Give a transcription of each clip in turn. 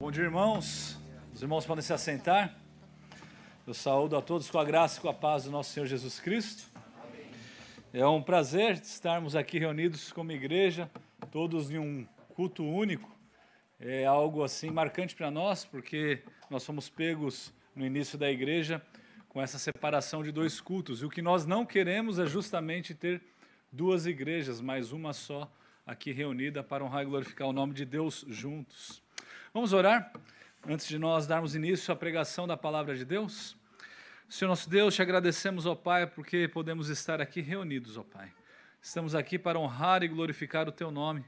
Bom dia, irmãos. Os irmãos podem se assentar. Eu saúdo a todos com a graça e com a paz do nosso Senhor Jesus Cristo. É um prazer estarmos aqui reunidos como igreja, todos em um culto único. É algo assim marcante para nós, porque nós fomos pegos no início da igreja com essa separação de dois cultos. E o que nós não queremos é justamente ter duas igrejas, mas uma só aqui reunida para honrar e glorificar o nome de Deus juntos. Vamos orar antes de nós darmos início à pregação da palavra de Deus? Senhor nosso Deus, te agradecemos, ó Pai, porque podemos estar aqui reunidos, ó Pai. Estamos aqui para honrar e glorificar o teu nome.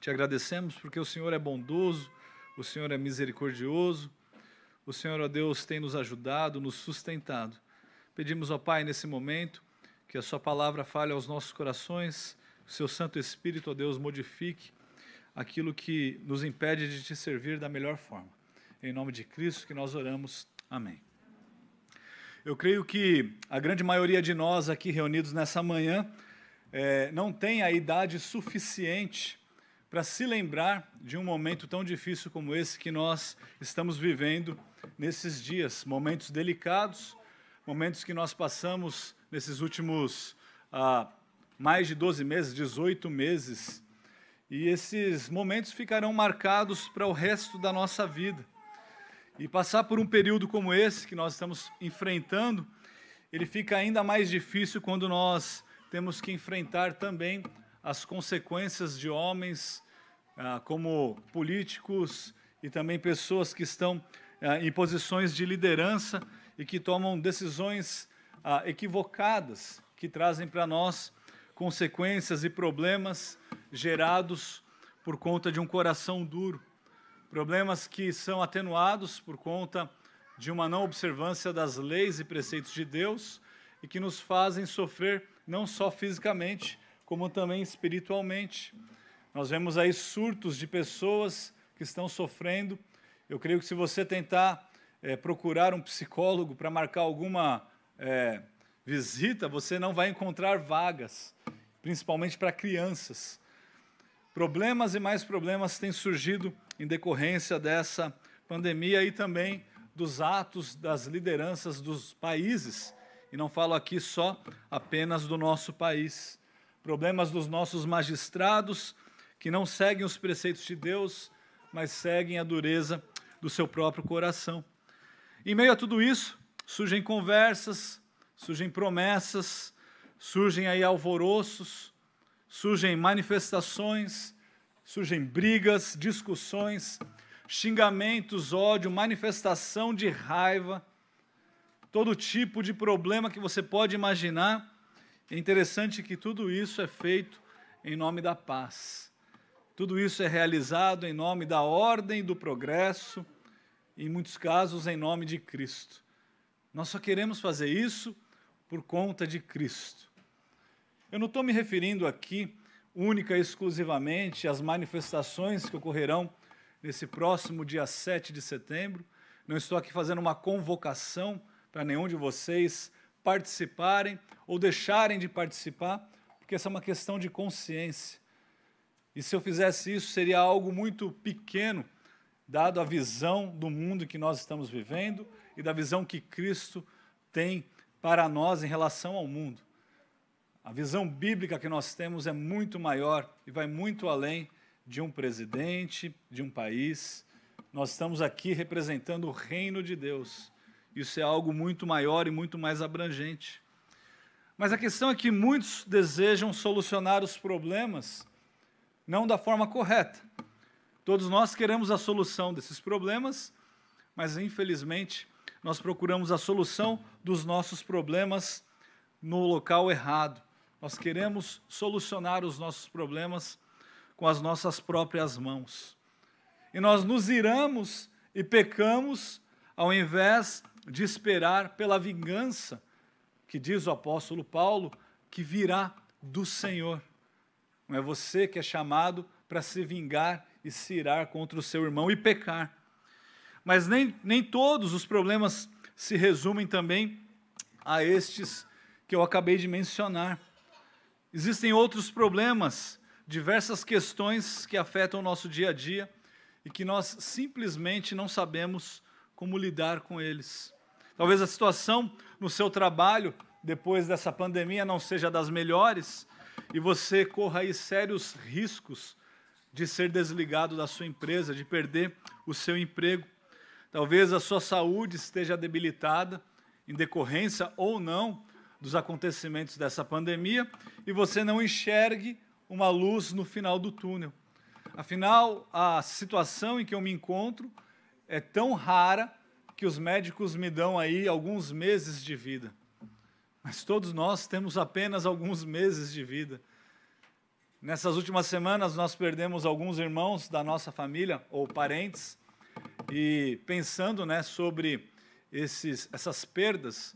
Te agradecemos porque o Senhor é bondoso, o Senhor é misericordioso, o Senhor, ó Deus, tem nos ajudado, nos sustentado. Pedimos, ó Pai, nesse momento, que a Sua palavra fale aos nossos corações, o Seu Santo Espírito, ó Deus, modifique aquilo que nos impede de te servir da melhor forma. Em nome de Cristo que nós oramos. Amém. Eu creio que a grande maioria de nós aqui reunidos nessa manhã é, não tem a idade suficiente para se lembrar de um momento tão difícil como esse que nós estamos vivendo nesses dias, momentos delicados, momentos que nós passamos nesses últimos ah, mais de 12 meses, 18 meses, e esses momentos ficarão marcados para o resto da nossa vida. E passar por um período como esse que nós estamos enfrentando, ele fica ainda mais difícil quando nós temos que enfrentar também as consequências de homens ah, como políticos e também pessoas que estão ah, em posições de liderança e que tomam decisões ah, equivocadas, que trazem para nós consequências e problemas gerados por conta de um coração duro, problemas que são atenuados por conta de uma não observância das leis e preceitos de Deus e que nos fazem sofrer não só fisicamente, como também espiritualmente. Nós vemos aí surtos de pessoas que estão sofrendo. Eu creio que se você tentar é, procurar um psicólogo para marcar alguma é, visita, você não vai encontrar vagas, principalmente para crianças. Problemas e mais problemas têm surgido em decorrência dessa pandemia e também dos atos das lideranças dos países. E não falo aqui só apenas do nosso país. Problemas dos nossos magistrados que não seguem os preceitos de Deus, mas seguem a dureza do seu próprio coração. Em meio a tudo isso, surgem conversas, surgem promessas, surgem aí alvoroços, surgem manifestações, surgem brigas, discussões, xingamentos, ódio, manifestação de raiva, todo tipo de problema que você pode imaginar. É interessante que tudo isso é feito em nome da paz. Tudo isso é realizado em nome da ordem, do progresso, em muitos casos em nome de Cristo. Nós só queremos fazer isso por conta de Cristo. Eu não estou me referindo aqui única e exclusivamente às manifestações que ocorrerão nesse próximo dia 7 de setembro. Não estou aqui fazendo uma convocação para nenhum de vocês participarem ou deixarem de participar, porque essa é uma questão de consciência. E se eu fizesse isso, seria algo muito pequeno, dado a visão do mundo que nós estamos vivendo e da visão que Cristo tem para nós em relação ao mundo. A visão bíblica que nós temos é muito maior e vai muito além de um presidente, de um país. Nós estamos aqui representando o reino de Deus. Isso é algo muito maior e muito mais abrangente. Mas a questão é que muitos desejam solucionar os problemas não da forma correta. Todos nós queremos a solução desses problemas, mas infelizmente nós procuramos a solução dos nossos problemas no local errado. Nós queremos solucionar os nossos problemas com as nossas próprias mãos. E nós nos iramos e pecamos ao invés de esperar pela vingança, que diz o apóstolo Paulo, que virá do Senhor. Não é você que é chamado para se vingar e se irar contra o seu irmão e pecar. Mas nem, nem todos os problemas se resumem também a estes que eu acabei de mencionar. Existem outros problemas, diversas questões que afetam o nosso dia a dia e que nós simplesmente não sabemos como lidar com eles. Talvez a situação no seu trabalho, depois dessa pandemia, não seja das melhores e você corra aí sérios riscos de ser desligado da sua empresa, de perder o seu emprego. Talvez a sua saúde esteja debilitada em decorrência ou não dos acontecimentos dessa pandemia e você não enxergue uma luz no final do túnel. Afinal, a situação em que eu me encontro é tão rara que os médicos me dão aí alguns meses de vida. Mas todos nós temos apenas alguns meses de vida. Nessas últimas semanas nós perdemos alguns irmãos da nossa família ou parentes e pensando, né, sobre esses, essas perdas,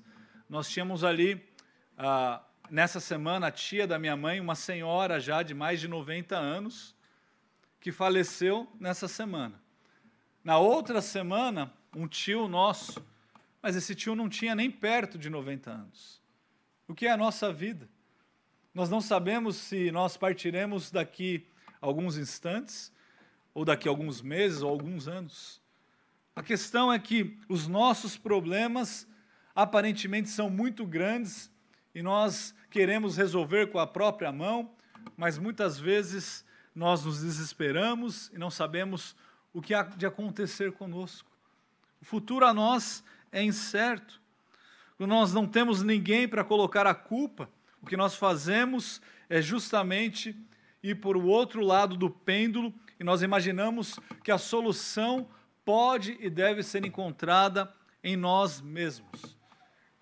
nós tínhamos ali ah, nessa semana a tia da minha mãe, uma senhora já de mais de 90 anos, que faleceu nessa semana. Na outra semana, um tio nosso, mas esse tio não tinha nem perto de 90 anos. O que é a nossa vida? Nós não sabemos se nós partiremos daqui alguns instantes, ou daqui alguns meses, ou alguns anos. A questão é que os nossos problemas aparentemente são muito grandes e nós queremos resolver com a própria mão, mas muitas vezes nós nos desesperamos e não sabemos o que há de acontecer conosco. O futuro a nós é incerto. Nós não temos ninguém para colocar a culpa. O que nós fazemos é justamente ir por o outro lado do pêndulo e nós imaginamos que a solução pode e deve ser encontrada em nós mesmos,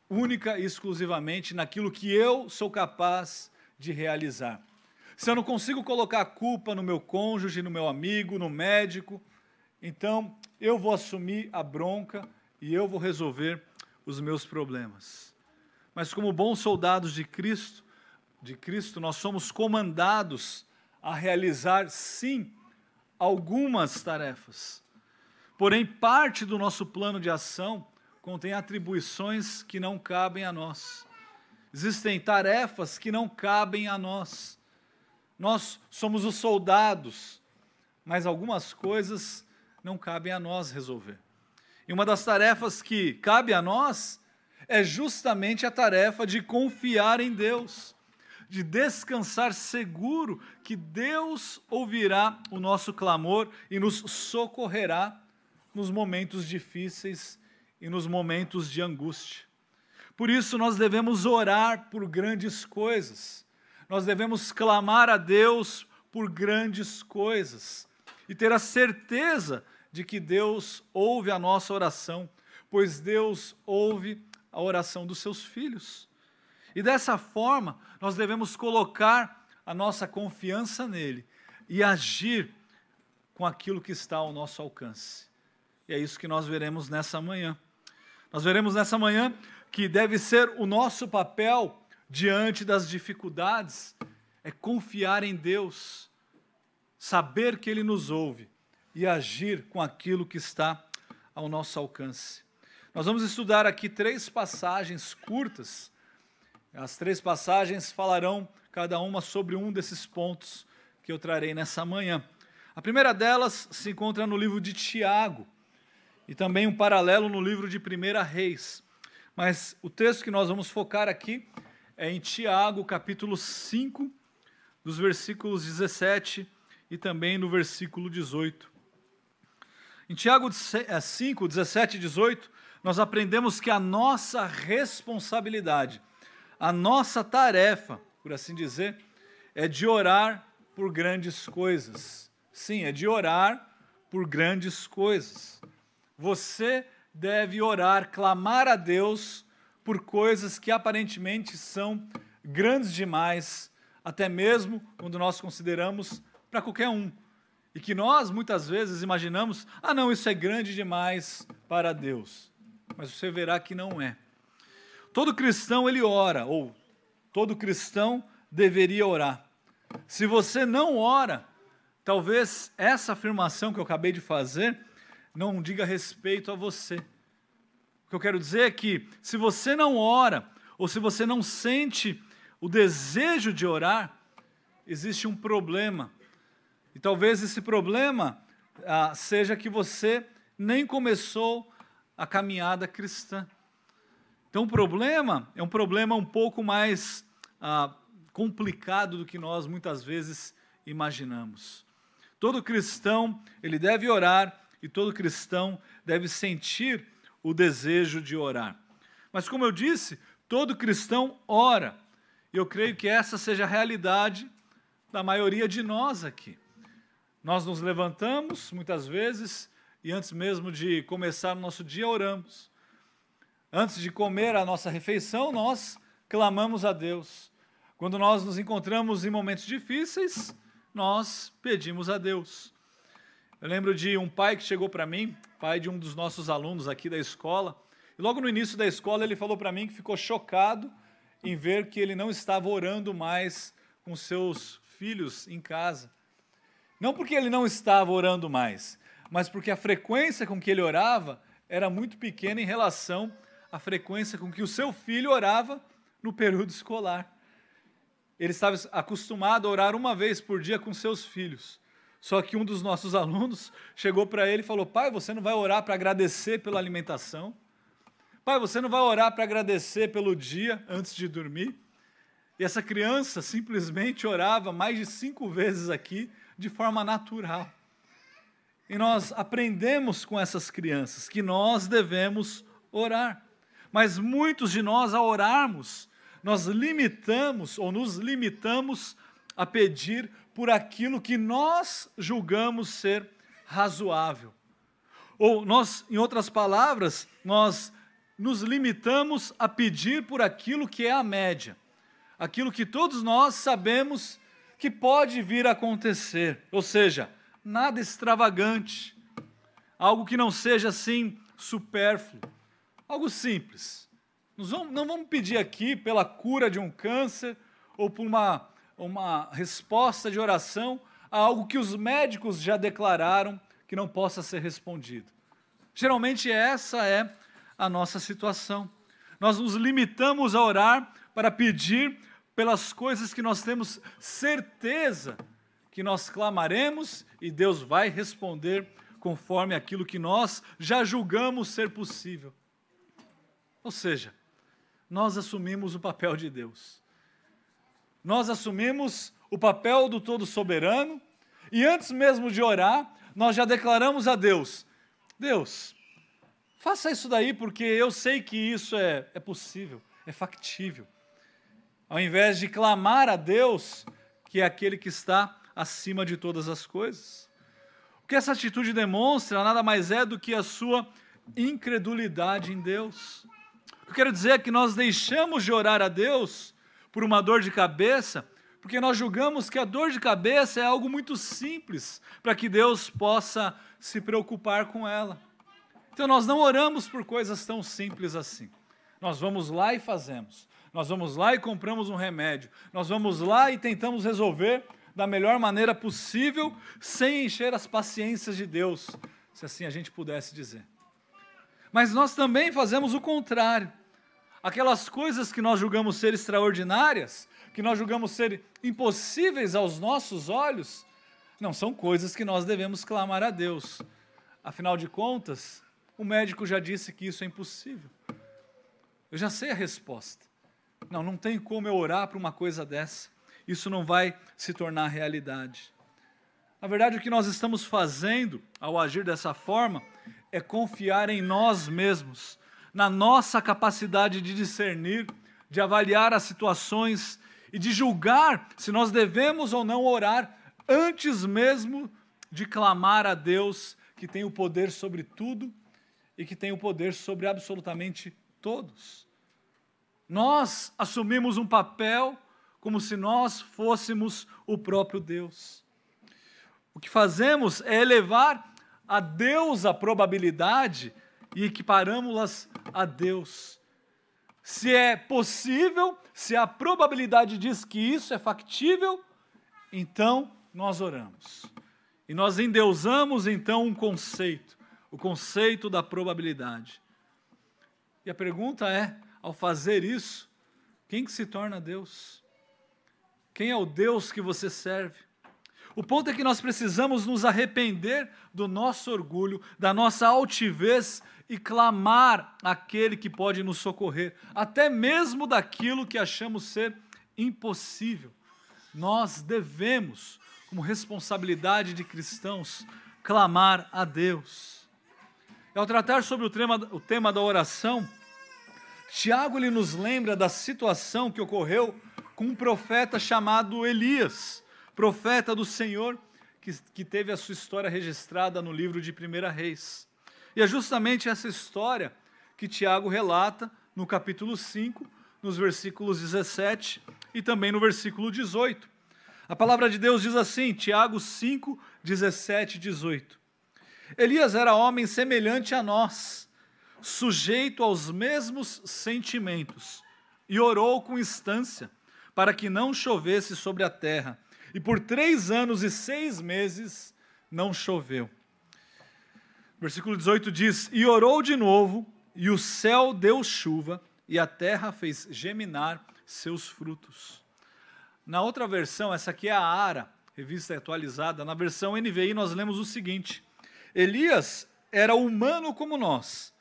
única e exclusivamente naquilo que eu sou capaz de realizar. Se eu não consigo colocar a culpa no meu cônjuge, no meu amigo, no médico, então eu vou assumir a bronca e eu vou resolver os meus problemas. Mas como bons soldados de Cristo, de Cristo, nós somos comandados a realizar sim algumas tarefas. Porém, parte do nosso plano de ação contém atribuições que não cabem a nós. Existem tarefas que não cabem a nós. Nós somos os soldados, mas algumas coisas não cabem a nós resolver. E uma das tarefas que cabe a nós é justamente a tarefa de confiar em Deus, de descansar seguro que Deus ouvirá o nosso clamor e nos socorrerá nos momentos difíceis e nos momentos de angústia. Por isso, nós devemos orar por grandes coisas, nós devemos clamar a Deus por grandes coisas e ter a certeza de que Deus ouve a nossa oração, pois Deus ouve a oração dos seus filhos. E dessa forma, nós devemos colocar a nossa confiança nele e agir com aquilo que está ao nosso alcance. E é isso que nós veremos nessa manhã. Nós veremos nessa manhã que deve ser o nosso papel diante das dificuldades é confiar em Deus, saber que Ele nos ouve e agir com aquilo que está ao nosso alcance. Nós vamos estudar aqui três passagens curtas. As três passagens falarão cada uma sobre um desses pontos que eu trarei nessa manhã. A primeira delas se encontra no livro de Tiago e também um paralelo no livro de 1 Reis. Mas o texto que nós vamos focar aqui é em Tiago, capítulo 5, dos versículos 17 e também no versículo 18. Em Tiago 5, 17 e 18, nós aprendemos que a nossa responsabilidade, a nossa tarefa, por assim dizer, é de orar por grandes coisas. Sim, é de orar por grandes coisas. Você deve orar, clamar a Deus por coisas que aparentemente são grandes demais, até mesmo quando nós consideramos para qualquer um. E que nós muitas vezes imaginamos: ah, não, isso é grande demais para Deus. Mas você verá que não é. Todo cristão ele ora, ou todo cristão deveria orar. Se você não ora, talvez essa afirmação que eu acabei de fazer não diga respeito a você. O que eu quero dizer é que, se você não ora, ou se você não sente o desejo de orar, existe um problema. E talvez esse problema ah, seja que você nem começou a caminhada cristã. Então, o problema é um problema um pouco mais ah, complicado do que nós muitas vezes imaginamos. Todo cristão, ele deve orar e todo cristão deve sentir o desejo de orar. Mas como eu disse, todo cristão ora. E eu creio que essa seja a realidade da maioria de nós aqui. Nós nos levantamos muitas vezes e antes mesmo de começar o nosso dia oramos. Antes de comer a nossa refeição, nós clamamos a Deus. Quando nós nos encontramos em momentos difíceis, nós pedimos a Deus. Eu lembro de um pai que chegou para mim, pai de um dos nossos alunos aqui da escola, e logo no início da escola ele falou para mim que ficou chocado em ver que ele não estava orando mais com seus filhos em casa. Não porque ele não estava orando mais, mas porque a frequência com que ele orava era muito pequena em relação a frequência com que o seu filho orava no período escolar. Ele estava acostumado a orar uma vez por dia com seus filhos. Só que um dos nossos alunos chegou para ele e falou: Pai, você não vai orar para agradecer pela alimentação? Pai, você não vai orar para agradecer pelo dia antes de dormir? E essa criança simplesmente orava mais de cinco vezes aqui de forma natural. E nós aprendemos com essas crianças que nós devemos orar. Mas muitos de nós, ao orarmos, nós limitamos ou nos limitamos a pedir por aquilo que nós julgamos ser razoável. Ou nós, em outras palavras, nós nos limitamos a pedir por aquilo que é a média, aquilo que todos nós sabemos que pode vir a acontecer, ou seja, nada extravagante, algo que não seja assim supérfluo Algo simples. Vamos, não vamos pedir aqui pela cura de um câncer ou por uma, uma resposta de oração a algo que os médicos já declararam que não possa ser respondido. Geralmente essa é a nossa situação. Nós nos limitamos a orar para pedir pelas coisas que nós temos certeza que nós clamaremos e Deus vai responder conforme aquilo que nós já julgamos ser possível. Ou seja, nós assumimos o papel de Deus. Nós assumimos o papel do Todo Soberano e antes mesmo de orar, nós já declaramos a Deus: Deus, faça isso daí porque eu sei que isso é, é possível, é factível. Ao invés de clamar a Deus, que é aquele que está acima de todas as coisas. O que essa atitude demonstra nada mais é do que a sua incredulidade em Deus. Eu quero dizer é que nós deixamos de orar a Deus por uma dor de cabeça, porque nós julgamos que a dor de cabeça é algo muito simples para que Deus possa se preocupar com ela. Então nós não oramos por coisas tão simples assim. Nós vamos lá e fazemos. Nós vamos lá e compramos um remédio. Nós vamos lá e tentamos resolver da melhor maneira possível, sem encher as paciências de Deus, se assim a gente pudesse dizer. Mas nós também fazemos o contrário. Aquelas coisas que nós julgamos ser extraordinárias, que nós julgamos ser impossíveis aos nossos olhos, não são coisas que nós devemos clamar a Deus. Afinal de contas, o médico já disse que isso é impossível. Eu já sei a resposta. Não, não tem como eu orar para uma coisa dessa. Isso não vai se tornar realidade. Na verdade, o que nós estamos fazendo ao agir dessa forma é confiar em nós mesmos, na nossa capacidade de discernir, de avaliar as situações e de julgar se nós devemos ou não orar antes mesmo de clamar a Deus que tem o poder sobre tudo e que tem o poder sobre absolutamente todos. Nós assumimos um papel como se nós fôssemos o próprio Deus. O que fazemos é elevar a Deus a probabilidade e equiparamos-las a Deus. Se é possível, se a probabilidade diz que isso é factível, então nós oramos. E nós endeusamos então um conceito, o conceito da probabilidade. E a pergunta é, ao fazer isso, quem que se torna Deus? Quem é o Deus que você serve? O ponto é que nós precisamos nos arrepender do nosso orgulho, da nossa altivez e clamar aquele que pode nos socorrer, até mesmo daquilo que achamos ser impossível. Nós devemos, como responsabilidade de cristãos, clamar a Deus. Ao tratar sobre o tema, o tema da oração, Tiago ele nos lembra da situação que ocorreu com um profeta chamado Elias profeta do Senhor, que, que teve a sua história registrada no livro de 1 Reis. E é justamente essa história que Tiago relata no capítulo 5, nos versículos 17 e também no versículo 18. A palavra de Deus diz assim, Tiago 5, 17 e 18. Elias era homem semelhante a nós, sujeito aos mesmos sentimentos, e orou com instância para que não chovesse sobre a terra e por três anos e seis meses não choveu. Versículo 18 diz: E orou de novo, e o céu deu chuva, e a terra fez geminar seus frutos. Na outra versão, essa aqui é a ARA, revista atualizada, na versão NVI nós lemos o seguinte: Elias era humano como nós.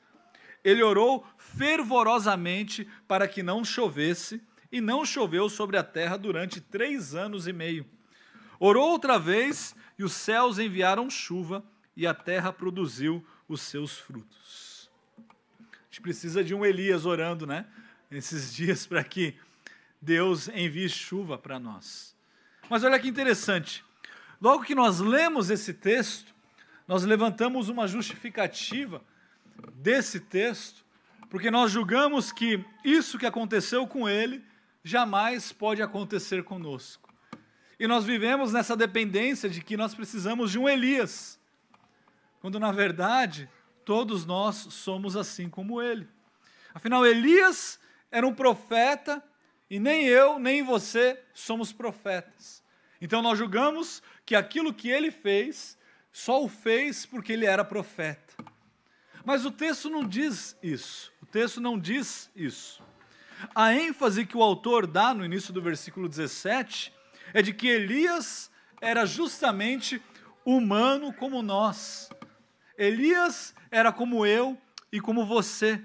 Ele orou fervorosamente para que não chovesse, e não choveu sobre a terra durante três anos e meio. Orou outra vez, e os céus enviaram chuva, e a terra produziu os seus frutos. A gente precisa de um Elias orando, né? Esses dias para que Deus envie chuva para nós. Mas olha que interessante. Logo que nós lemos esse texto, nós levantamos uma justificativa desse texto, porque nós julgamos que isso que aconteceu com ele jamais pode acontecer conosco. E nós vivemos nessa dependência de que nós precisamos de um Elias, quando na verdade todos nós somos assim como ele. Afinal, Elias era um profeta e nem eu, nem você somos profetas. Então nós julgamos que aquilo que ele fez, só o fez porque ele era profeta. Mas o texto não diz isso. O texto não diz isso. A ênfase que o autor dá no início do versículo 17 é de que Elias era justamente humano como nós. Elias era como eu e como você.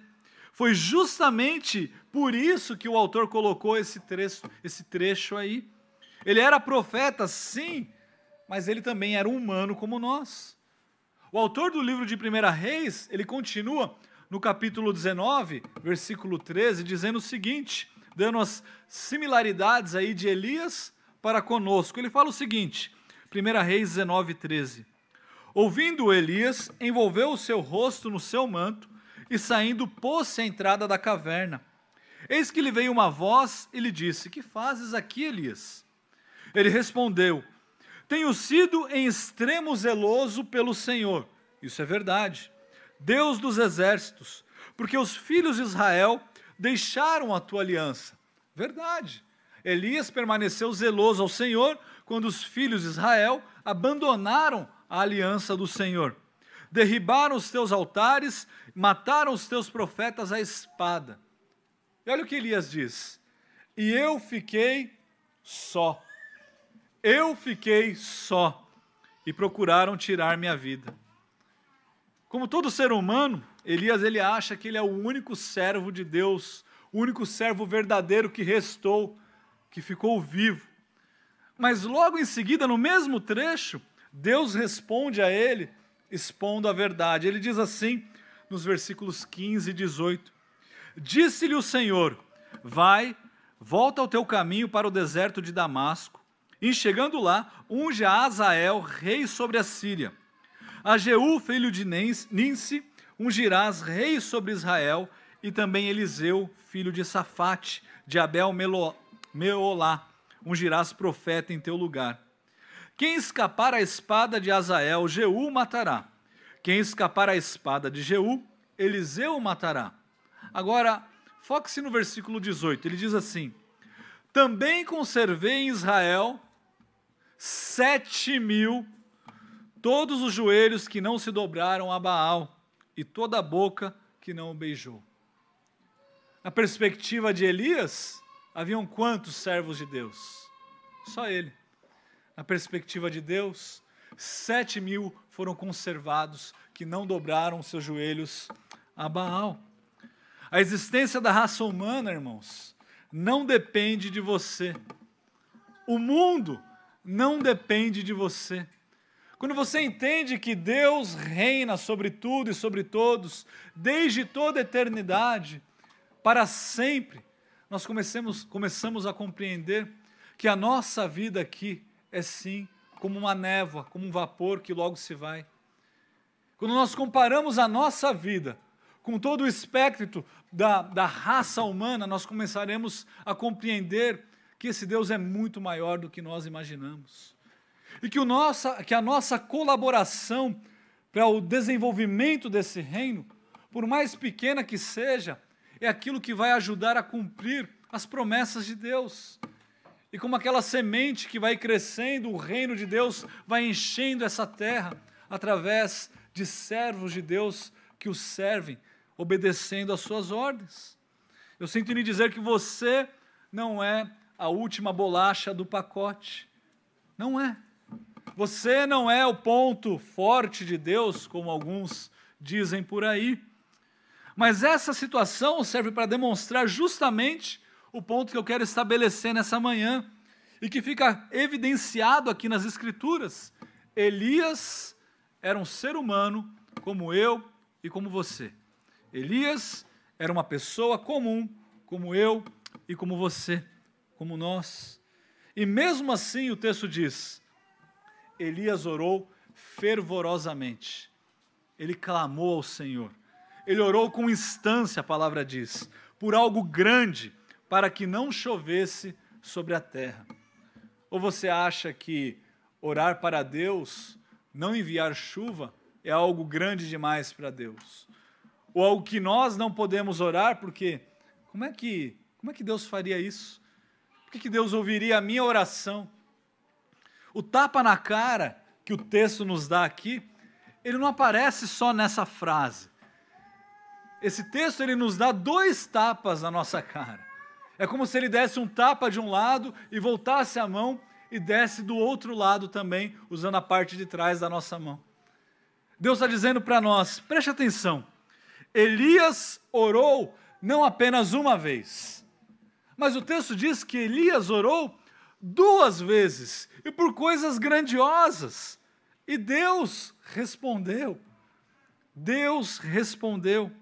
Foi justamente por isso que o autor colocou esse trecho, esse trecho aí. Ele era profeta, sim, mas ele também era humano como nós. O autor do livro de 1 Reis, ele continua no capítulo 19, versículo 13, dizendo o seguinte, dando as similaridades aí de Elias para conosco. Ele fala o seguinte, 1 Reis 19, 13. Ouvindo Elias, envolveu o seu rosto no seu manto e saindo pôs-se à entrada da caverna. Eis que lhe veio uma voz e lhe disse: Que fazes aqui, Elias? Ele respondeu: Tenho sido em extremo zeloso pelo Senhor. Isso é verdade. Deus dos exércitos, porque os filhos de Israel deixaram a tua aliança. Verdade. Elias permaneceu zeloso ao Senhor quando os filhos de Israel abandonaram a aliança do Senhor. Derribaram os teus altares, mataram os teus profetas à espada. E olha o que Elias diz: E eu fiquei só. Eu fiquei só. E procuraram tirar minha vida. Como todo ser humano, Elias ele acha que ele é o único servo de Deus, o único servo verdadeiro que restou que ficou vivo. Mas logo em seguida, no mesmo trecho, Deus responde a ele, expondo a verdade. Ele diz assim, nos versículos 15 e 18: Disse-lhe o Senhor: Vai, volta ao teu caminho para o deserto de Damasco, e chegando lá, unge a Azael, rei sobre a Síria. A Jeú, filho de Ninse, ungirás rei sobre Israel, e também Eliseu, filho de Safate, de Abel Meolá, ungirás profeta em teu lugar. Quem escapar à espada de Azael, Jeú matará. Quem escapar à espada de Jeú, Eliseu matará. Agora, foque-se no versículo 18, ele diz assim: Também conservei em Israel sete mil, todos os joelhos que não se dobraram a Baal, e toda a boca que não o beijou. Na perspectiva de Elias, Haviam quantos servos de Deus? Só ele. Na perspectiva de Deus, sete mil foram conservados que não dobraram seus joelhos a Baal. A existência da raça humana, irmãos, não depende de você. O mundo não depende de você. Quando você entende que Deus reina sobre tudo e sobre todos, desde toda a eternidade, para sempre, nós começamos, começamos a compreender que a nossa vida aqui é sim como uma névoa, como um vapor que logo se vai. Quando nós comparamos a nossa vida com todo o espectro da, da raça humana, nós começaremos a compreender que esse Deus é muito maior do que nós imaginamos. E que, o nossa, que a nossa colaboração para o desenvolvimento desse reino, por mais pequena que seja, é aquilo que vai ajudar a cumprir as promessas de Deus. E como aquela semente que vai crescendo, o reino de Deus vai enchendo essa terra através de servos de Deus que o servem, obedecendo às suas ordens. Eu sinto lhe dizer que você não é a última bolacha do pacote. Não é. Você não é o ponto forte de Deus, como alguns dizem por aí. Mas essa situação serve para demonstrar justamente o ponto que eu quero estabelecer nessa manhã e que fica evidenciado aqui nas Escrituras. Elias era um ser humano como eu e como você. Elias era uma pessoa comum, como eu e como você como nós. E mesmo assim o texto diz: Elias orou fervorosamente. Ele clamou ao Senhor. Ele orou com instância, a palavra diz, por algo grande, para que não chovesse sobre a terra. Ou você acha que orar para Deus, não enviar chuva, é algo grande demais para Deus? Ou algo que nós não podemos orar, porque como é que, como é que Deus faria isso? Por que Deus ouviria a minha oração? O tapa na cara que o texto nos dá aqui, ele não aparece só nessa frase. Esse texto ele nos dá dois tapas na nossa cara. É como se ele desse um tapa de um lado e voltasse a mão e desse do outro lado também, usando a parte de trás da nossa mão. Deus está dizendo para nós, preste atenção. Elias orou não apenas uma vez, mas o texto diz que Elias orou duas vezes e por coisas grandiosas. E Deus respondeu. Deus respondeu.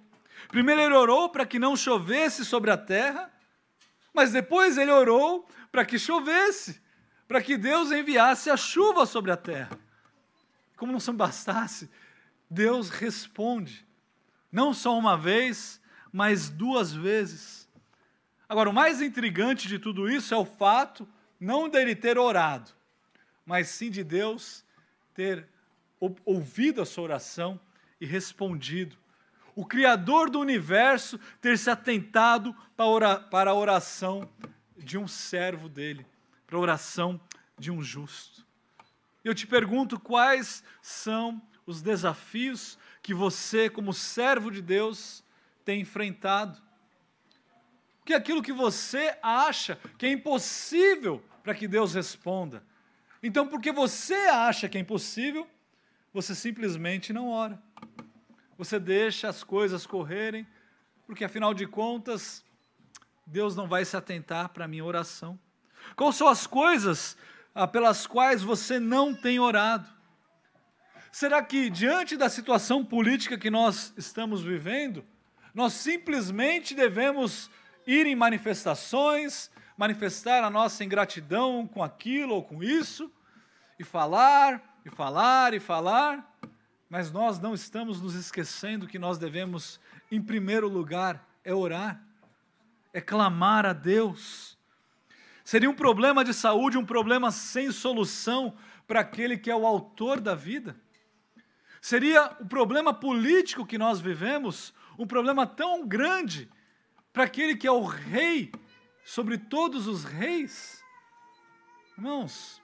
Primeiro ele orou para que não chovesse sobre a terra, mas depois ele orou para que chovesse, para que Deus enviasse a chuva sobre a terra. Como não bastasse, Deus responde, não só uma vez, mas duas vezes. Agora, o mais intrigante de tudo isso é o fato não dele ter orado, mas sim de Deus ter ouvido a sua oração e respondido. O Criador do universo ter se atentado para a oração de um servo dele, para a oração de um justo. Eu te pergunto quais são os desafios que você, como servo de Deus, tem enfrentado que aquilo que você acha que é impossível para que Deus responda. Então, porque você acha que é impossível, você simplesmente não ora. Você deixa as coisas correrem, porque afinal de contas, Deus não vai se atentar para a minha oração. Quais são as coisas ah, pelas quais você não tem orado? Será que, diante da situação política que nós estamos vivendo, nós simplesmente devemos ir em manifestações, manifestar a nossa ingratidão com aquilo ou com isso, e falar, e falar, e falar, mas nós não estamos nos esquecendo que nós devemos, em primeiro lugar, é orar, é clamar a Deus. Seria um problema de saúde, um problema sem solução para aquele que é o autor da vida? Seria o problema político que nós vivemos um problema tão grande para aquele que é o rei sobre todos os reis. Irmãos,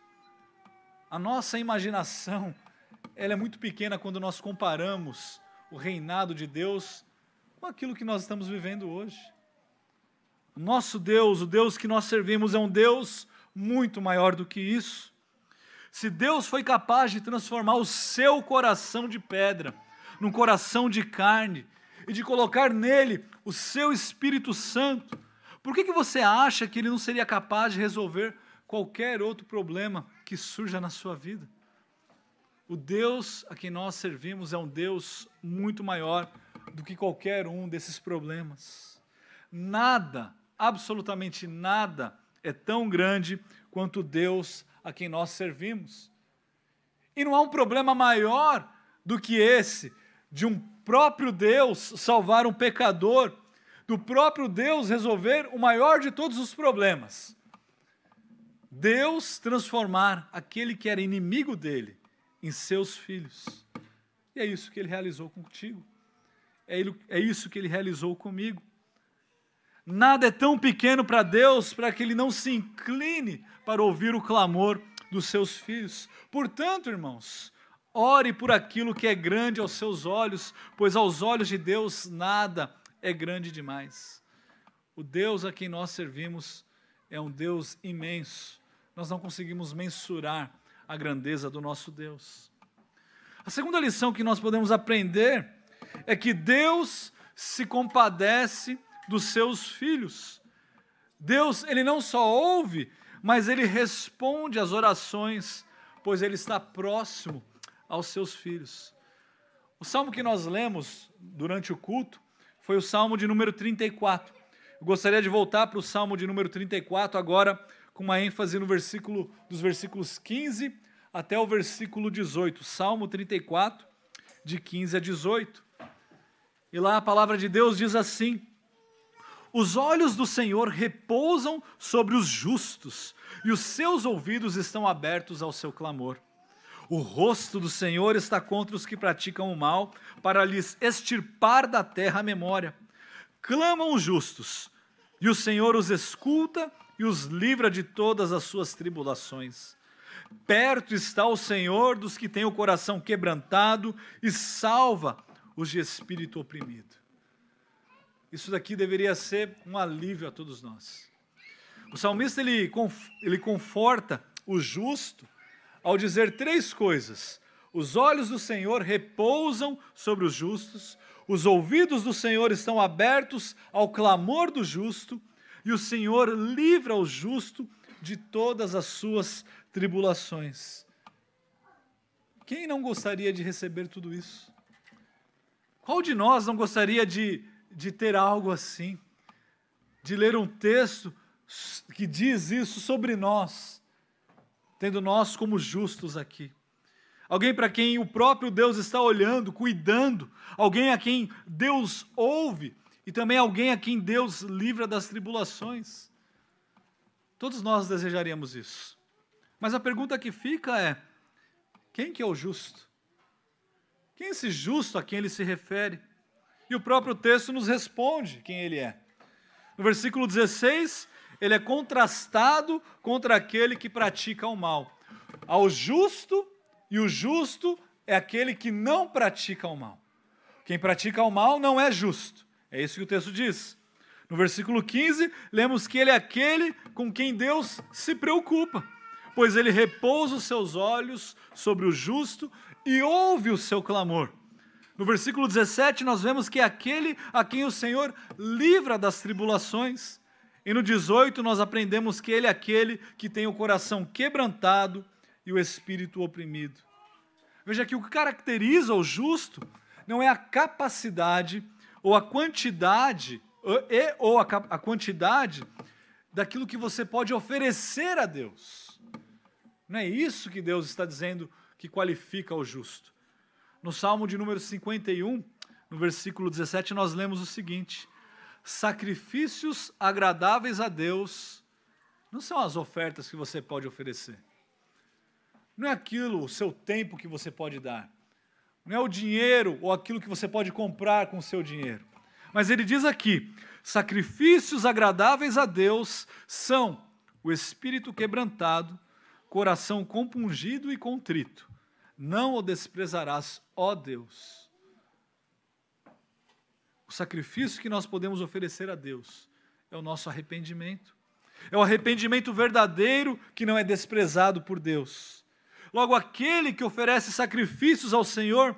a nossa imaginação ela é muito pequena quando nós comparamos o reinado de Deus com aquilo que nós estamos vivendo hoje. Nosso Deus, o Deus que nós servimos, é um Deus muito maior do que isso. Se Deus foi capaz de transformar o seu coração de pedra num coração de carne e de colocar nele o seu Espírito Santo, por que, que você acha que ele não seria capaz de resolver qualquer outro problema que surja na sua vida? O Deus a quem nós servimos é um Deus muito maior do que qualquer um desses problemas. Nada, absolutamente nada, é tão grande quanto Deus a quem nós servimos. E não há um problema maior do que esse, de um próprio Deus salvar um pecador, do próprio Deus resolver o maior de todos os problemas. Deus transformar aquele que era inimigo dele em seus filhos. E é isso que ele realizou contigo. É, é isso que ele realizou comigo. Nada é tão pequeno para Deus para que ele não se incline para ouvir o clamor dos seus filhos. Portanto, irmãos, ore por aquilo que é grande aos seus olhos, pois aos olhos de Deus nada é grande demais. O Deus a quem nós servimos é um Deus imenso. Nós não conseguimos mensurar a grandeza do nosso Deus. A segunda lição que nós podemos aprender é que Deus se compadece dos seus filhos. Deus, ele não só ouve, mas ele responde às orações, pois ele está próximo aos seus filhos. O salmo que nós lemos durante o culto foi o salmo de número 34. Eu gostaria de voltar para o salmo de número 34 agora, com uma ênfase no versículo dos versículos 15 até o versículo 18. Salmo 34, de 15 a 18. E lá a palavra de Deus diz assim: Os olhos do Senhor repousam sobre os justos, e os seus ouvidos estão abertos ao seu clamor. O rosto do Senhor está contra os que praticam o mal, para lhes extirpar da terra a memória. Clamam os justos, e o Senhor os escuta e os livra de todas as suas tribulações. Perto está o Senhor dos que têm o coração quebrantado e salva os de espírito oprimido. Isso daqui deveria ser um alívio a todos nós. O salmista ele, ele conforta o justo ao dizer três coisas: os olhos do Senhor repousam sobre os justos, os ouvidos do Senhor estão abertos ao clamor do justo, e o Senhor livra o justo de todas as suas tribulações. Quem não gostaria de receber tudo isso? Qual de nós não gostaria de, de ter algo assim? De ler um texto que diz isso sobre nós, tendo nós como justos aqui. Alguém para quem o próprio Deus está olhando, cuidando, alguém a quem Deus ouve e também alguém a quem Deus livra das tribulações. Todos nós desejaríamos isso. Mas a pergunta que fica é: quem que é o justo? Quem é esse justo a quem ele se refere? E o próprio texto nos responde quem ele é. No versículo 16, ele é contrastado contra aquele que pratica o mal. Ao justo, e o justo é aquele que não pratica o mal. Quem pratica o mal não é justo. É isso que o texto diz. No versículo 15, lemos que ele é aquele com quem Deus se preocupa, pois ele repousa os seus olhos sobre o justo e ouve o seu clamor. No versículo 17, nós vemos que é aquele a quem o Senhor livra das tribulações. E no 18, nós aprendemos que ele é aquele que tem o coração quebrantado e o espírito oprimido. Veja que o que caracteriza o justo não é a capacidade ou a quantidade e ou a, a quantidade daquilo que você pode oferecer a Deus. Não é isso que Deus está dizendo que qualifica o justo. No Salmo de número 51, no versículo 17, nós lemos o seguinte: Sacrifícios agradáveis a Deus não são as ofertas que você pode oferecer. Não é aquilo, o seu tempo que você pode dar. Não é o dinheiro ou aquilo que você pode comprar com o seu dinheiro. Mas ele diz aqui: sacrifícios agradáveis a Deus são o espírito quebrantado, coração compungido e contrito. Não o desprezarás, ó Deus. O sacrifício que nós podemos oferecer a Deus é o nosso arrependimento. É o arrependimento verdadeiro que não é desprezado por Deus. Logo, aquele que oferece sacrifícios ao Senhor,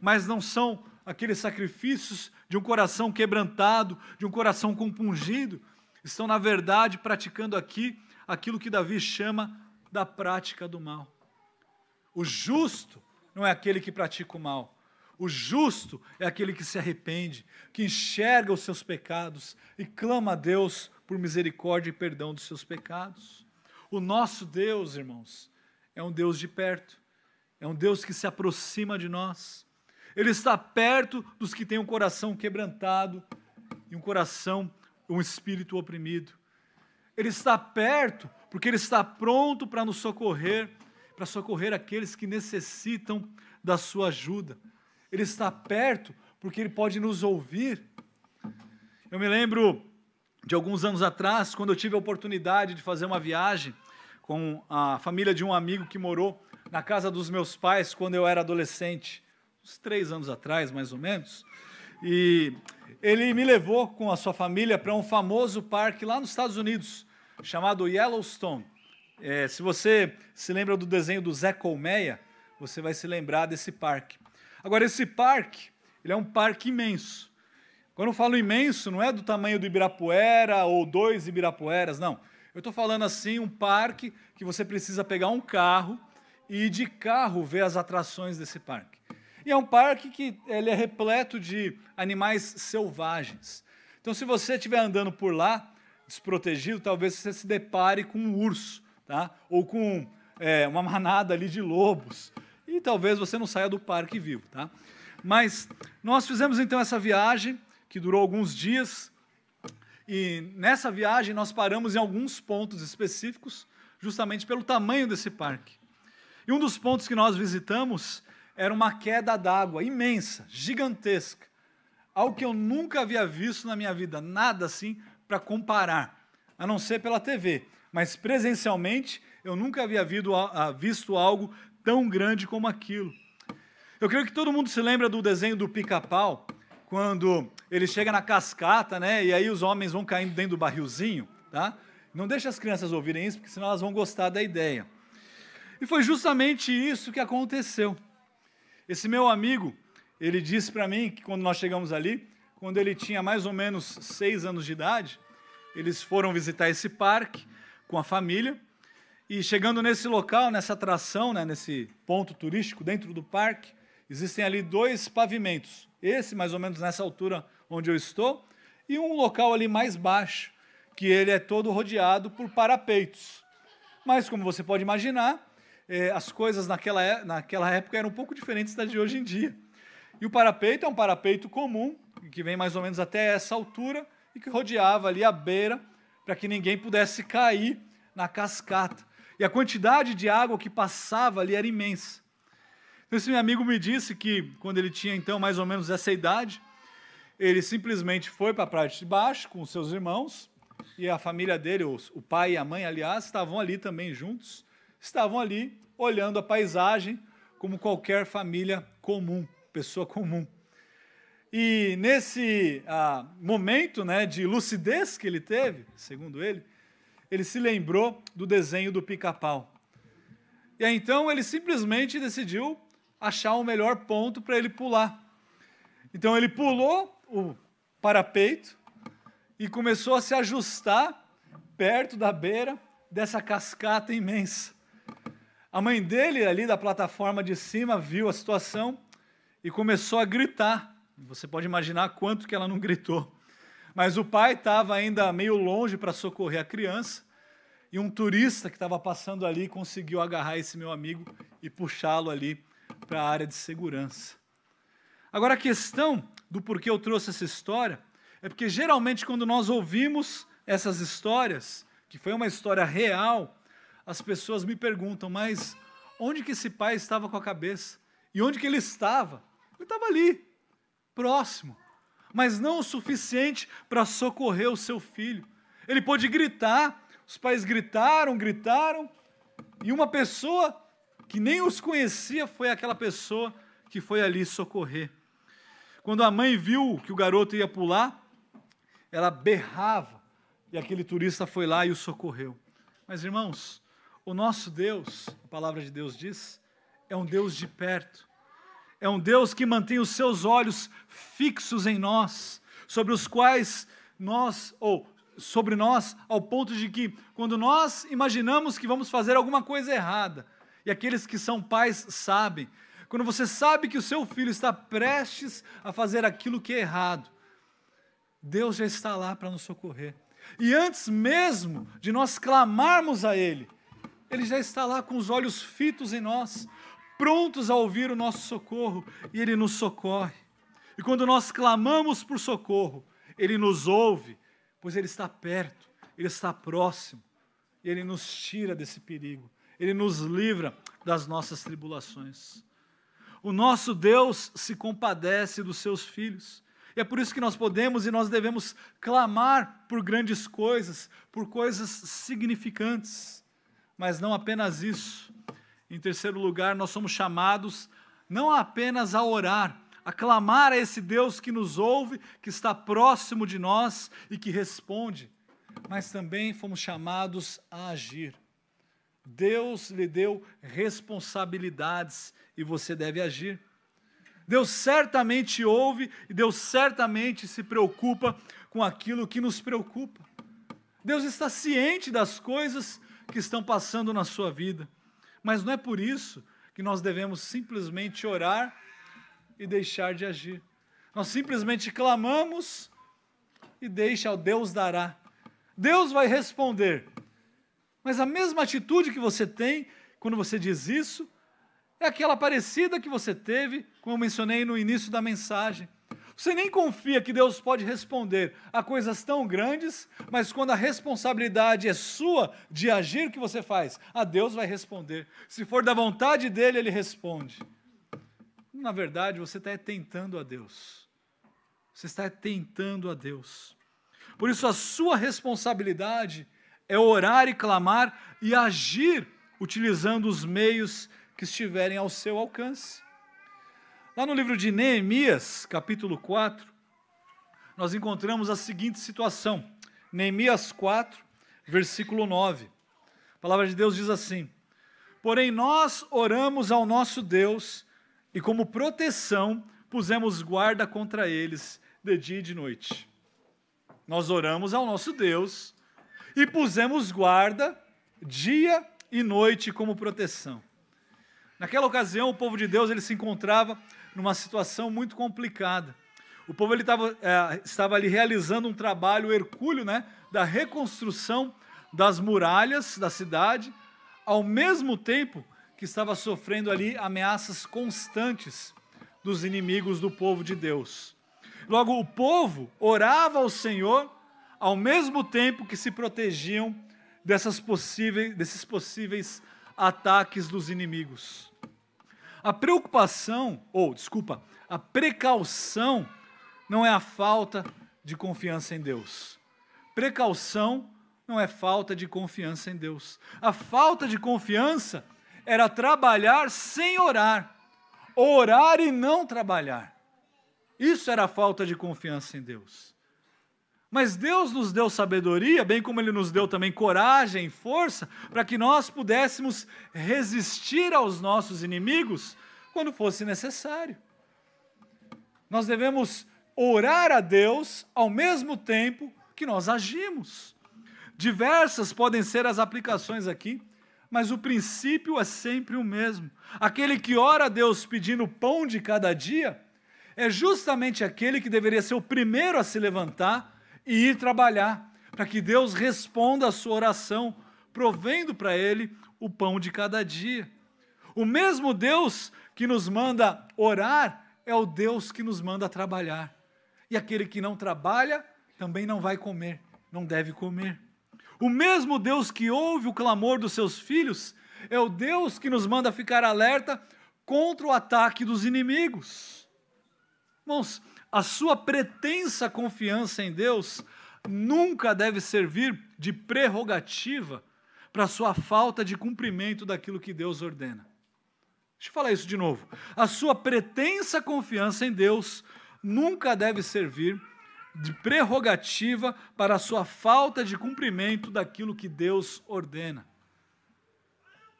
mas não são aqueles sacrifícios de um coração quebrantado, de um coração compungido, estão, na verdade, praticando aqui aquilo que Davi chama da prática do mal. O justo não é aquele que pratica o mal. O justo é aquele que se arrepende, que enxerga os seus pecados e clama a Deus por misericórdia e perdão dos seus pecados. O nosso Deus, irmãos, é um Deus de perto, é um Deus que se aproxima de nós. Ele está perto dos que têm um coração quebrantado e um coração, um espírito oprimido. Ele está perto porque ele está pronto para nos socorrer, para socorrer aqueles que necessitam da sua ajuda. Ele está perto porque ele pode nos ouvir. Eu me lembro de alguns anos atrás, quando eu tive a oportunidade de fazer uma viagem com a família de um amigo que morou na casa dos meus pais quando eu era adolescente uns três anos atrás, mais ou menos. E ele me levou com a sua família para um famoso parque lá nos Estados Unidos, chamado Yellowstone. É, se você se lembra do desenho do Zé Colmeia, você vai se lembrar desse parque. Agora, esse parque, ele é um parque imenso. Quando eu falo imenso, não é do tamanho do Ibirapuera ou dois Ibirapueras, não. Eu estou falando assim, um parque que você precisa pegar um carro e de carro ver as atrações desse parque. E é um parque que ele é repleto de animais selvagens. Então, se você estiver andando por lá, desprotegido, talvez você se depare com um urso, tá? ou com é, uma manada ali de lobos. E talvez você não saia do parque vivo. Tá? Mas nós fizemos então essa viagem, que durou alguns dias, e nessa viagem nós paramos em alguns pontos específicos, justamente pelo tamanho desse parque. E um dos pontos que nós visitamos era uma queda d'água imensa, gigantesca. Algo que eu nunca havia visto na minha vida, nada assim para comparar, a não ser pela TV. Mas presencialmente, eu nunca havia visto algo tão grande como aquilo. Eu creio que todo mundo se lembra do desenho do pica-pau, quando ele chega na cascata, né? E aí os homens vão caindo dentro do barrilzinho, tá? Não deixa as crianças ouvirem isso, porque senão elas vão gostar da ideia. E foi justamente isso que aconteceu. Esse meu amigo, ele disse para mim que quando nós chegamos ali, quando ele tinha mais ou menos seis anos de idade, eles foram visitar esse parque com a família. E chegando nesse local, nessa atração, né, nesse ponto turístico dentro do parque, existem ali dois pavimentos. Esse, mais ou menos nessa altura onde eu estou, e um local ali mais baixo, que ele é todo rodeado por parapeitos. Mas, como você pode imaginar, eh, as coisas naquela, é, naquela época eram um pouco diferentes das de hoje em dia. E o parapeito é um parapeito comum, que vem mais ou menos até essa altura e que rodeava ali a beira para que ninguém pudesse cair na cascata. E a quantidade de água que passava ali era imensa. Esse meu amigo me disse que, quando ele tinha então mais ou menos essa idade, ele simplesmente foi para a parte de baixo com seus irmãos, e a família dele, o pai e a mãe, aliás, estavam ali também juntos estavam ali olhando a paisagem como qualquer família comum, pessoa comum. E nesse ah, momento né, de lucidez que ele teve, segundo ele, ele se lembrou do desenho do pica-pau. E aí, então ele simplesmente decidiu achar o melhor ponto para ele pular. Então ele pulou o parapeito e começou a se ajustar perto da beira dessa cascata imensa. A mãe dele, ali da plataforma de cima, viu a situação e começou a gritar. Você pode imaginar quanto que ela não gritou. Mas o pai estava ainda meio longe para socorrer a criança e um turista que estava passando ali conseguiu agarrar esse meu amigo e puxá-lo ali para a área de segurança. Agora, a questão do porquê eu trouxe essa história é porque geralmente quando nós ouvimos essas histórias, que foi uma história real, as pessoas me perguntam, mas onde que esse pai estava com a cabeça? E onde que ele estava? Ele estava ali, próximo, mas não o suficiente para socorrer o seu filho. Ele pôde gritar, os pais gritaram, gritaram, e uma pessoa que nem os conhecia foi aquela pessoa que foi ali socorrer. Quando a mãe viu que o garoto ia pular, ela berrava, e aquele turista foi lá e o socorreu. Mas irmãos, O nosso Deus, a palavra de Deus diz, é um Deus de perto. É um Deus que mantém os seus olhos fixos em nós, sobre os quais nós, ou sobre nós, ao ponto de que, quando nós imaginamos que vamos fazer alguma coisa errada, e aqueles que são pais sabem, quando você sabe que o seu filho está prestes a fazer aquilo que é errado, Deus já está lá para nos socorrer. E antes mesmo de nós clamarmos a Ele, Ele já está lá com os olhos fitos em nós, prontos a ouvir o nosso socorro, e Ele nos socorre. E quando nós clamamos por socorro, Ele nos ouve, pois Ele está perto, Ele está próximo, e Ele nos tira desse perigo, Ele nos livra das nossas tribulações. O nosso Deus se compadece dos seus filhos. E é por isso que nós podemos e nós devemos clamar por grandes coisas, por coisas significantes. Mas não apenas isso. Em terceiro lugar, nós somos chamados não apenas a orar, a clamar a esse Deus que nos ouve, que está próximo de nós e que responde, mas também fomos chamados a agir. Deus lhe deu responsabilidades e você deve agir. Deus certamente ouve e Deus certamente se preocupa com aquilo que nos preocupa. Deus está ciente das coisas que estão passando na sua vida, mas não é por isso que nós devemos simplesmente orar e deixar de agir. Nós simplesmente clamamos e deixa, Deus dará. Deus vai responder. Mas a mesma atitude que você tem quando você diz isso, é aquela parecida que você teve, como eu mencionei no início da mensagem. Você nem confia que Deus pode responder a coisas tão grandes, mas quando a responsabilidade é sua de agir, o que você faz? A Deus vai responder. Se for da vontade dele, ele responde. Na verdade, você está tentando a Deus. Você está tentando a Deus. Por isso, a sua responsabilidade é orar e clamar e agir utilizando os meios que estiverem ao seu alcance. Lá no livro de Neemias, capítulo 4, nós encontramos a seguinte situação. Neemias 4, versículo 9. A palavra de Deus diz assim: Porém, nós oramos ao nosso Deus e, como proteção, pusemos guarda contra eles de dia e de noite. Nós oramos ao nosso Deus e pusemos guarda dia e noite como proteção. Naquela ocasião, o povo de Deus ele se encontrava numa situação muito complicada. O povo ele tava, é, estava ali realizando um trabalho hercúleo né, da reconstrução das muralhas da cidade, ao mesmo tempo que estava sofrendo ali ameaças constantes dos inimigos do povo de Deus. Logo, o povo orava ao Senhor, ao mesmo tempo que se protegiam dessas possíveis, desses possíveis ataques dos inimigos. A preocupação, ou desculpa, a precaução não é a falta de confiança em Deus. Precaução não é falta de confiança em Deus. A falta de confiança era trabalhar sem orar, orar e não trabalhar. Isso era a falta de confiança em Deus. Mas Deus nos deu sabedoria, bem como Ele nos deu também coragem e força, para que nós pudéssemos resistir aos nossos inimigos quando fosse necessário. Nós devemos orar a Deus ao mesmo tempo que nós agimos. Diversas podem ser as aplicações aqui, mas o princípio é sempre o mesmo. Aquele que ora a Deus pedindo pão de cada dia, é justamente aquele que deveria ser o primeiro a se levantar e ir trabalhar, para que Deus responda a sua oração, provendo para ele o pão de cada dia. O mesmo Deus que nos manda orar é o Deus que nos manda trabalhar. E aquele que não trabalha também não vai comer, não deve comer. O mesmo Deus que ouve o clamor dos seus filhos é o Deus que nos manda ficar alerta contra o ataque dos inimigos. Irmãos, a sua pretensa confiança em Deus nunca deve servir de prerrogativa para sua falta de cumprimento daquilo que Deus ordena. Deixa eu falar isso de novo. A sua pretensa confiança em Deus nunca deve servir de prerrogativa para a sua falta de cumprimento daquilo que Deus ordena.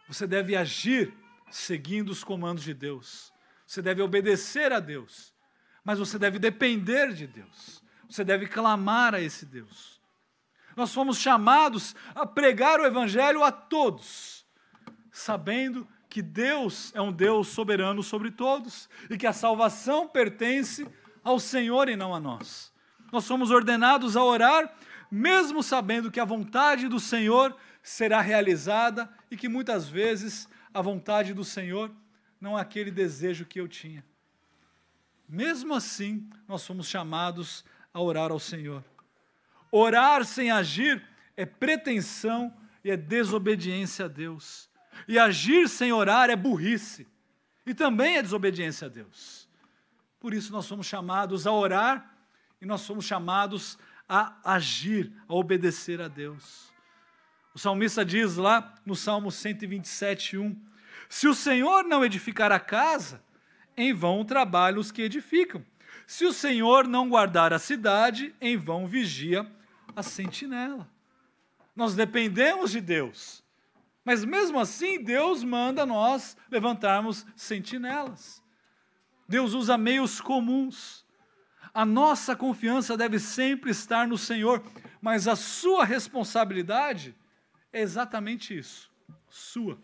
Você deve agir seguindo os comandos de Deus. Você deve obedecer a Deus. Mas você deve depender de Deus. Você deve clamar a esse Deus. Nós fomos chamados a pregar o Evangelho a todos, sabendo que Deus é um Deus soberano sobre todos e que a salvação pertence ao Senhor e não a nós. Nós somos ordenados a orar, mesmo sabendo que a vontade do Senhor será realizada e que muitas vezes a vontade do Senhor não é aquele desejo que eu tinha. Mesmo assim, nós somos chamados a orar ao Senhor. Orar sem agir é pretensão e é desobediência a Deus. E agir sem orar é burrice. E também é desobediência a Deus. Por isso nós somos chamados a orar e nós somos chamados a agir, a obedecer a Deus. O salmista diz lá no Salmo 127, 1: Se o Senhor não edificar a casa, em vão trabalham os que edificam. Se o Senhor não guardar a cidade, em vão vigia a sentinela. Nós dependemos de Deus, mas mesmo assim Deus manda nós levantarmos sentinelas. Deus usa meios comuns. A nossa confiança deve sempre estar no Senhor, mas a sua responsabilidade é exatamente isso. Sua.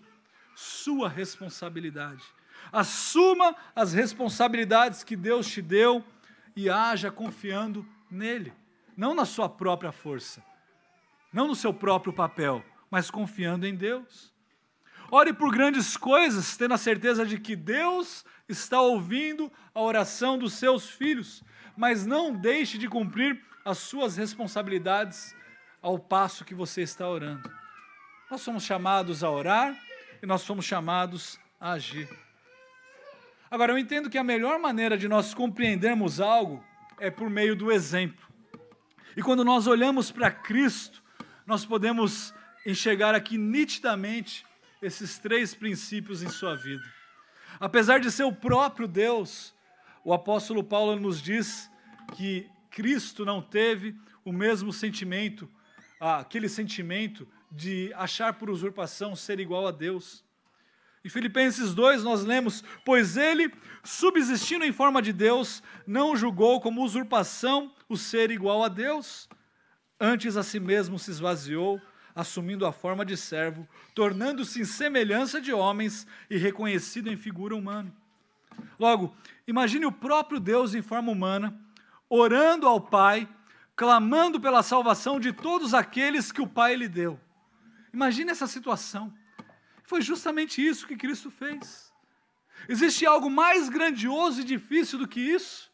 Sua responsabilidade. Assuma as responsabilidades que Deus te deu e haja confiando nele, não na sua própria força, não no seu próprio papel, mas confiando em Deus. Ore por grandes coisas, tendo a certeza de que Deus está ouvindo a oração dos seus filhos, mas não deixe de cumprir as suas responsabilidades ao passo que você está orando. Nós somos chamados a orar e nós somos chamados a agir. Agora, eu entendo que a melhor maneira de nós compreendermos algo é por meio do exemplo. E quando nós olhamos para Cristo, nós podemos enxergar aqui nitidamente esses três princípios em sua vida. Apesar de ser o próprio Deus, o apóstolo Paulo nos diz que Cristo não teve o mesmo sentimento, aquele sentimento de achar por usurpação ser igual a Deus. Em Filipenses 2 nós lemos: Pois ele, subsistindo em forma de Deus, não julgou como usurpação o ser igual a Deus, antes a si mesmo se esvaziou assumindo a forma de servo, tornando-se em semelhança de homens e reconhecido em figura humana. Logo, imagine o próprio Deus em forma humana, orando ao Pai, clamando pela salvação de todos aqueles que o Pai lhe deu. Imagine essa situação. Foi justamente isso que Cristo fez. Existe algo mais grandioso e difícil do que isso?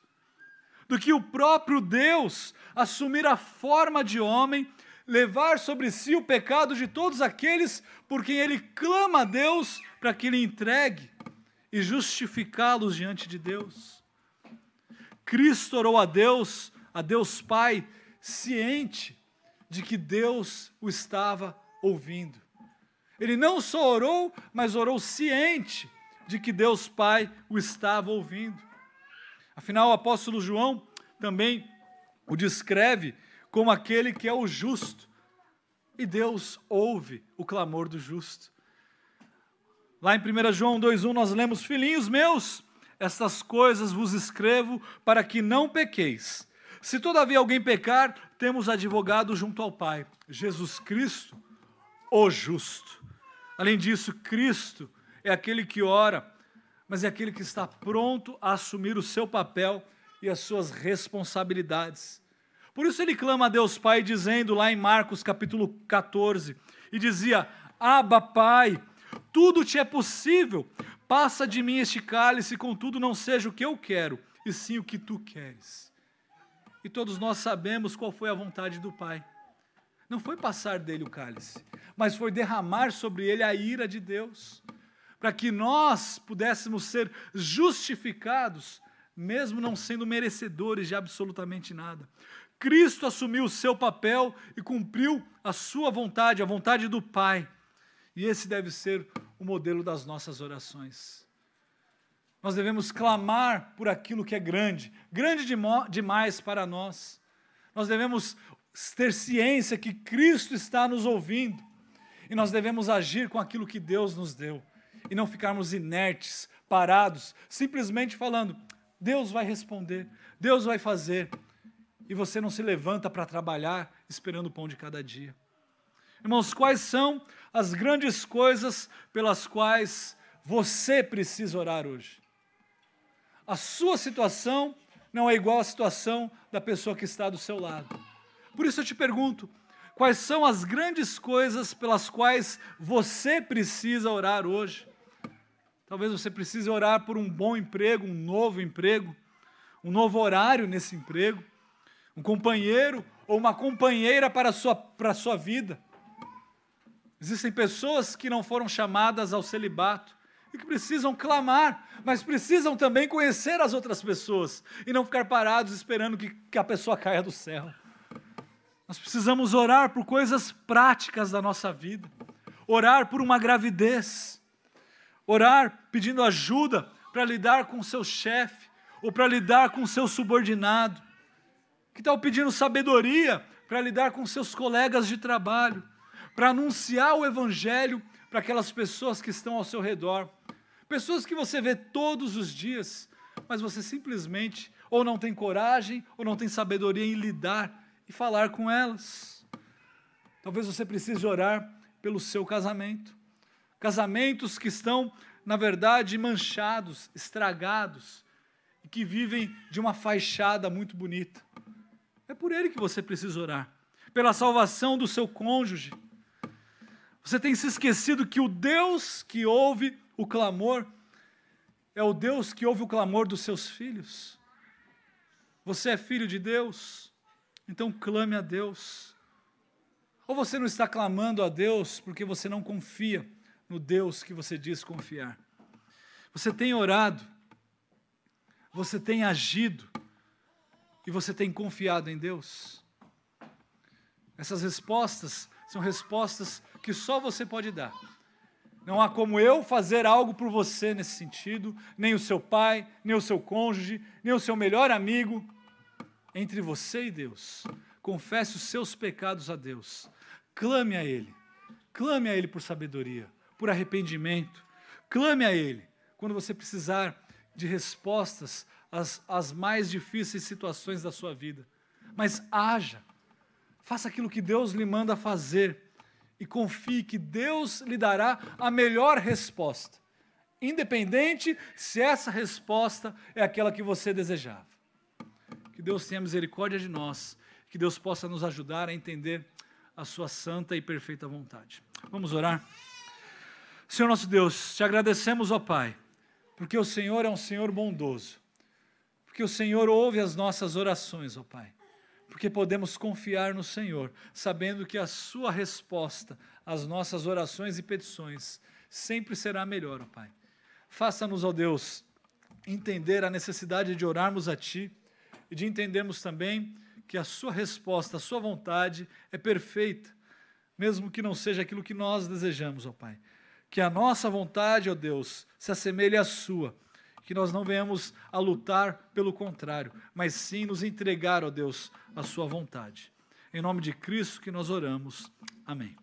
Do que o próprio Deus assumir a forma de homem levar sobre si o pecado de todos aqueles por quem ele clama a Deus para que ele entregue e justificá-los diante de Deus. Cristo orou a Deus, a Deus Pai, ciente de que Deus o estava ouvindo. Ele não só orou, mas orou ciente de que Deus Pai o estava ouvindo. Afinal, o apóstolo João também o descreve como aquele que é o justo. E Deus ouve o clamor do justo. Lá em 1 João 2,1 nós lemos: Filhinhos meus, estas coisas vos escrevo para que não pequeis. Se todavia alguém pecar, temos advogado junto ao Pai, Jesus Cristo, o justo. Além disso, Cristo é aquele que ora, mas é aquele que está pronto a assumir o seu papel e as suas responsabilidades. Por isso ele clama a Deus Pai, dizendo lá em Marcos capítulo 14, e dizia: Abba, Pai, tudo te é possível, passa de mim este cálice, contudo não seja o que eu quero, e sim o que tu queres. E todos nós sabemos qual foi a vontade do Pai. Não foi passar dele o cálice, mas foi derramar sobre ele a ira de Deus, para que nós pudéssemos ser justificados, mesmo não sendo merecedores de absolutamente nada. Cristo assumiu o seu papel e cumpriu a sua vontade, a vontade do Pai. E esse deve ser o modelo das nossas orações. Nós devemos clamar por aquilo que é grande, grande demais para nós. Nós devemos ter ciência que Cristo está nos ouvindo. E nós devemos agir com aquilo que Deus nos deu. E não ficarmos inertes, parados, simplesmente falando: Deus vai responder, Deus vai fazer. E você não se levanta para trabalhar esperando o pão de cada dia. Irmãos, quais são as grandes coisas pelas quais você precisa orar hoje? A sua situação não é igual à situação da pessoa que está do seu lado. Por isso eu te pergunto: quais são as grandes coisas pelas quais você precisa orar hoje? Talvez você precise orar por um bom emprego, um novo emprego, um novo horário nesse emprego, um companheiro ou uma companheira para a sua, para a sua vida. Existem pessoas que não foram chamadas ao celibato e que precisam clamar, mas precisam também conhecer as outras pessoas e não ficar parados esperando que, que a pessoa caia do céu. Nós precisamos orar por coisas práticas da nossa vida, orar por uma gravidez, orar pedindo ajuda para lidar com o seu chefe ou para lidar com o seu subordinado. Que tal pedindo sabedoria para lidar com seus colegas de trabalho, para anunciar o evangelho para aquelas pessoas que estão ao seu redor, pessoas que você vê todos os dias, mas você simplesmente ou não tem coragem ou não tem sabedoria em lidar e falar com elas. Talvez você precise orar pelo seu casamento. Casamentos que estão, na verdade, manchados, estragados e que vivem de uma fachada muito bonita. É por ele que você precisa orar, pela salvação do seu cônjuge. Você tem se esquecido que o Deus que ouve o clamor é o Deus que ouve o clamor dos seus filhos. Você é filho de Deus. Então clame a Deus. Ou você não está clamando a Deus porque você não confia no Deus que você diz confiar. Você tem orado, você tem agido e você tem confiado em Deus. Essas respostas são respostas que só você pode dar. Não há como eu fazer algo por você nesse sentido, nem o seu pai, nem o seu cônjuge, nem o seu melhor amigo entre você e Deus. Confesse os seus pecados a Deus. Clame a Ele. Clame a Ele por sabedoria, por arrependimento. Clame a Ele quando você precisar de respostas às, às mais difíceis situações da sua vida. Mas haja. Faça aquilo que Deus lhe manda fazer e confie que Deus lhe dará a melhor resposta, independente se essa resposta é aquela que você desejava. Que Deus tenha misericórdia de nós, que Deus possa nos ajudar a entender a sua santa e perfeita vontade. Vamos orar? Senhor nosso Deus, te agradecemos, ó Pai, porque o Senhor é um Senhor bondoso, porque o Senhor ouve as nossas orações, ó Pai, porque podemos confiar no Senhor, sabendo que a Sua resposta às nossas orações e petições sempre será melhor, ó Pai. Faça-nos, ó Deus, entender a necessidade de orarmos a Ti e de entendermos também que a sua resposta, a sua vontade é perfeita, mesmo que não seja aquilo que nós desejamos, ó Pai. Que a nossa vontade, ó Deus, se assemelhe à sua, que nós não venhamos a lutar pelo contrário, mas sim nos entregar, ó Deus, a sua vontade. Em nome de Cristo que nós oramos. Amém.